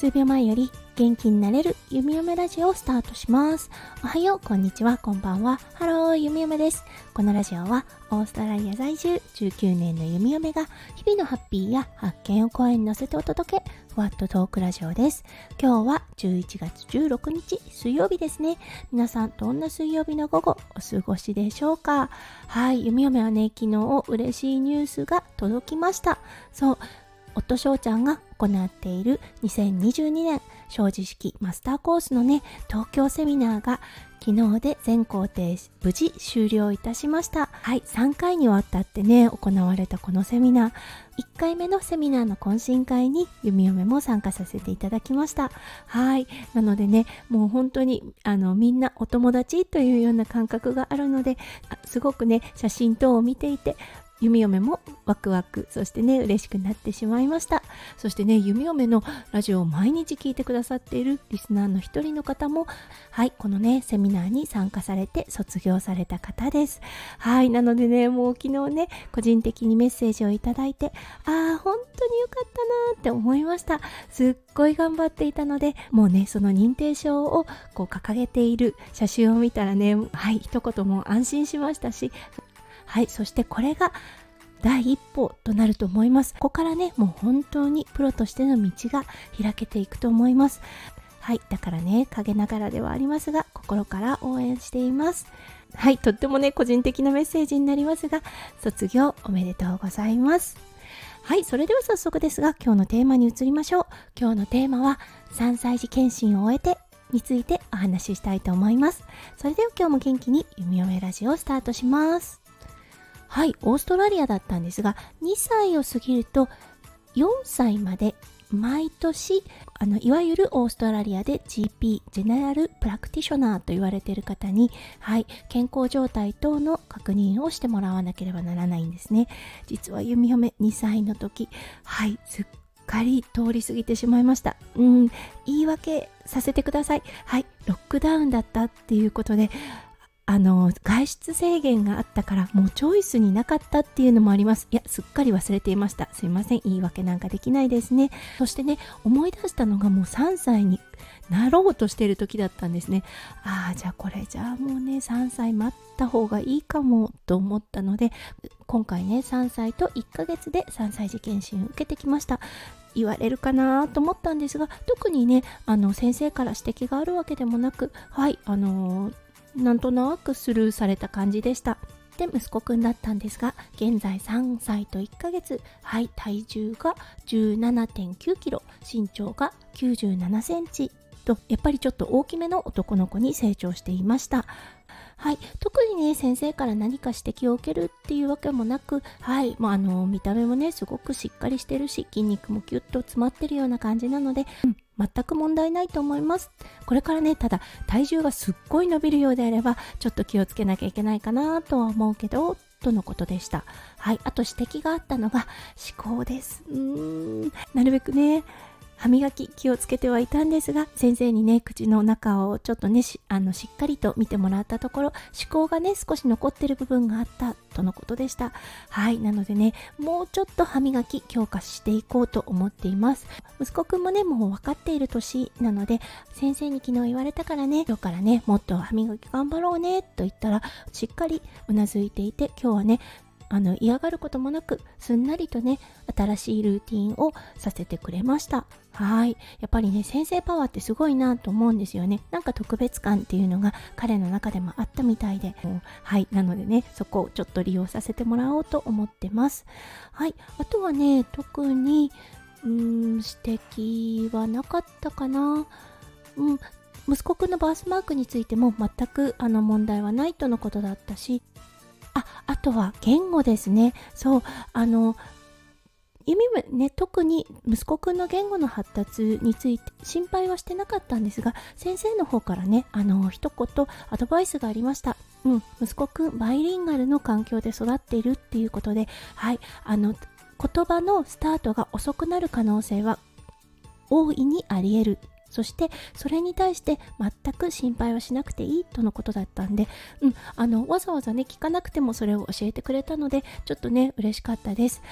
数秒前より元気になれる弓嫁ラジオをスタートします。おはよう、こんにちは、こんばんは。ハロー、弓嫁です。このラジオはオーストラリア在住19年の弓嫁が日々のハッピーや発見を声に乗せてお届け、ふわっとトークラジオです。今日は11月16日水曜日ですね。皆さん、どんな水曜日の午後お過ごしでしょうか？はい、弓嫁はね、昨日嬉しいニュースが届きました。そう、夫翔ちゃんが行っている2022年正治式マスターコースのね東京セミナーが昨日で全工程無事終了いたしました。はい。3回にわたってね行われたこのセミナー。1回目のセミナーの懇親会に弓嫁も参加させていただきました。はい。なのでねもう本当にあのみんなお友達というような感覚があるのですごくね写真等を見ていて弓嫁もワクワクそしてね嬉しくなってしまいました。そしてね弓嫁のラジオを毎日聞いてくださっているリスナーの一人の方もはいこのねセミナーに参加されて卒業された方です。はいなのでねもう昨日ね個人的にメッセージをいただいてああ本当によかったなって思いました。すっごい頑張っていたのでもうねその認定証をこう掲げている写真を見たらねはい一言も安心しましたしはいそしてこれが第一歩となると思います。ここからねもう本当にプロとしての道が開けていくと思います。はいだからね陰ながらではありますが心から応援しています。はいとってもね個人的なメッセージになりますが卒業おめでとうございます。はいそれでは早速ですが今日のテーマに移りましょう。今日のテーマは3歳児検診を終えてについてお話ししたいと思います。それでは今日も元気に弓嫁ラジオをスタートします。はい、オーストラリアだったんですが、2歳を過ぎると4歳まで毎年あのいわゆるオーストラリアで GP ジェネラルプラクティショナーと言われている方に、はい、健康状態等の確認をしてもらわなければならないんですね。実は弓嫁2歳の時はいすっかり通り過ぎてしまいました。うん言い訳させてください。はいロックダウンだったっていうことであの外出制限があったからもうチョイスになかったっていうのもあります。いやすっかり忘れていました。すいません。言い訳なんかできないですね。そしてね思い出したのがもう3歳になろうとしてる時だったんですね。ああじゃあこれじゃあもうね3歳待った方がいいかもと思ったので今回ね3歳と1ヶ月で3歳児検診受けてきました。言われるかなと思ったんですが特にねあの先生から指摘があるわけでもなくはいあのーなんとなくスルーされた感じでした。で息子くんだったんですが現在3歳と1ヶ月はい体重が17.9キロ身長が97センチ。とやっぱりちょっと大きめの男の子に成長していました。はい、特にね先生から何か指摘を受けるっていうわけもなく、はい。まあ、あの見た目もねすごくしっかりしてるし筋肉もキュッと詰まってるような感じなので、うん、全く問題ないと思います。これからねただ体重がすっごい伸びるようであればちょっと気をつけなきゃいけないかなとは思うけどとのことでした。はいあと指摘があったのが思考です。うーん。なるべくね歯磨き気をつけてはいたんですが先生にね口の中をちょっとねしあのしっかりと見てもらったところ思考がね少し残ってる部分があったとのことでした。はいなのでねもうちょっと歯磨き強化していこうと思っています。息子くんもねもう分かっている年なので先生に昨日言われたからね今日からねもっと歯磨き頑張ろうねと言ったらしっかりうなずいていて今日はねあの嫌がることもなくすんなりとね新しいルーティンをさせてくれました。はい。やっぱりね先生パワーってすごいなと思うんですよね。なんか特別感っていうのが彼の中でもあったみたいで。はい。なのでねそこをちょっと利用させてもらおうと思ってます。はい。あとはね特にうーん指摘はなかったかな。うん。息子くんのバースマークについても全くあの問題はないとのことだったしああとは言語ですね。そうあの意味もね特に息子くんの言語の発達について心配はしてなかったんですが先生の方からねあの一言アドバイスがありました。うん息子くんバイリンガルの環境で育っているっていうことではいあの言葉のスタートが遅くなる可能性は大いにあり得る。そしてそれに対して全く心配はしなくていいとのことだったんで、うん、あのわざわざね聞かなくてもそれを教えてくれたのでちょっとね嬉しかったです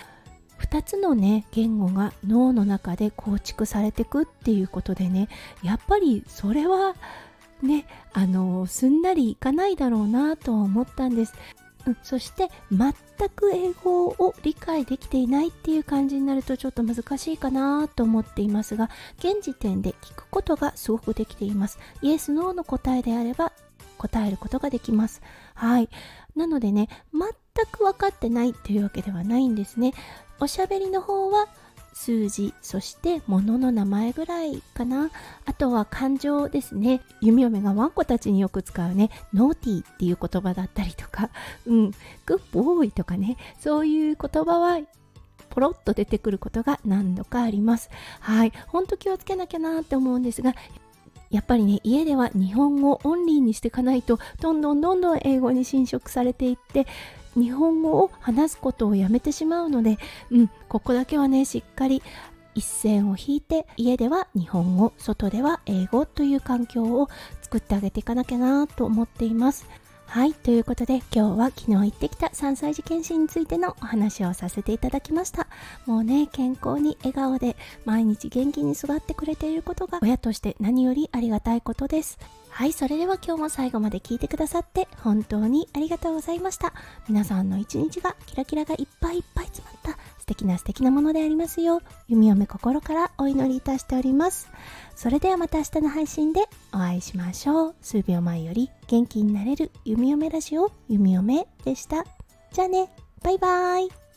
2つのね言語が脳の中で構築されてくっていうことでねやっぱりそれはねあのすんなりいかないだろうなと思ったんです。うん、そして全く英語を理解できていないっていう感じになるとちょっと難しいかなと思っていますが現時点で聞くことがすごくできています。イエス・ノーの答えであれば答えることができます。はい。なのでね全く分かってないというわけではないんですね。おしゃべりの方は数字そして物の名前ぐらいかな。あとは感情ですね。弓嫁がワンコたちによく使うねノーティーっていう言葉だったりとか。うん。グッボーイとかね。そういう言葉はポロッと出てくることが何度かあります。はい。ほんと気をつけなきゃなって思うんですがやっぱりね家では日本語オンリーにしていかないとどんどんどんどん英語に侵食されていって日本語を話すことをやめてしまうので、うん、ここだけはねしっかり一線を引いて家では日本語外では英語という環境を作ってあげていかなきゃなと思っています。はい、ということで今日は昨日行ってきた3歳児検診についてのお話をさせていただきました。もうね、健康に笑顔で毎日元気に育ってくれていることが親として何よりありがたいことです。はい、それでは今日も最後まで聞いてくださって本当にありがとうございました。皆さんの一日がキラキラがいっぱいいっぱい詰まった素敵な素敵なものでありますよう、弓嫁心からお祈りいたしております。それではまた明日の配信でお会いしましょう。数秒前より元気になれる弓嫁ラジオ弓嫁でした。じゃあね、バイバーイ。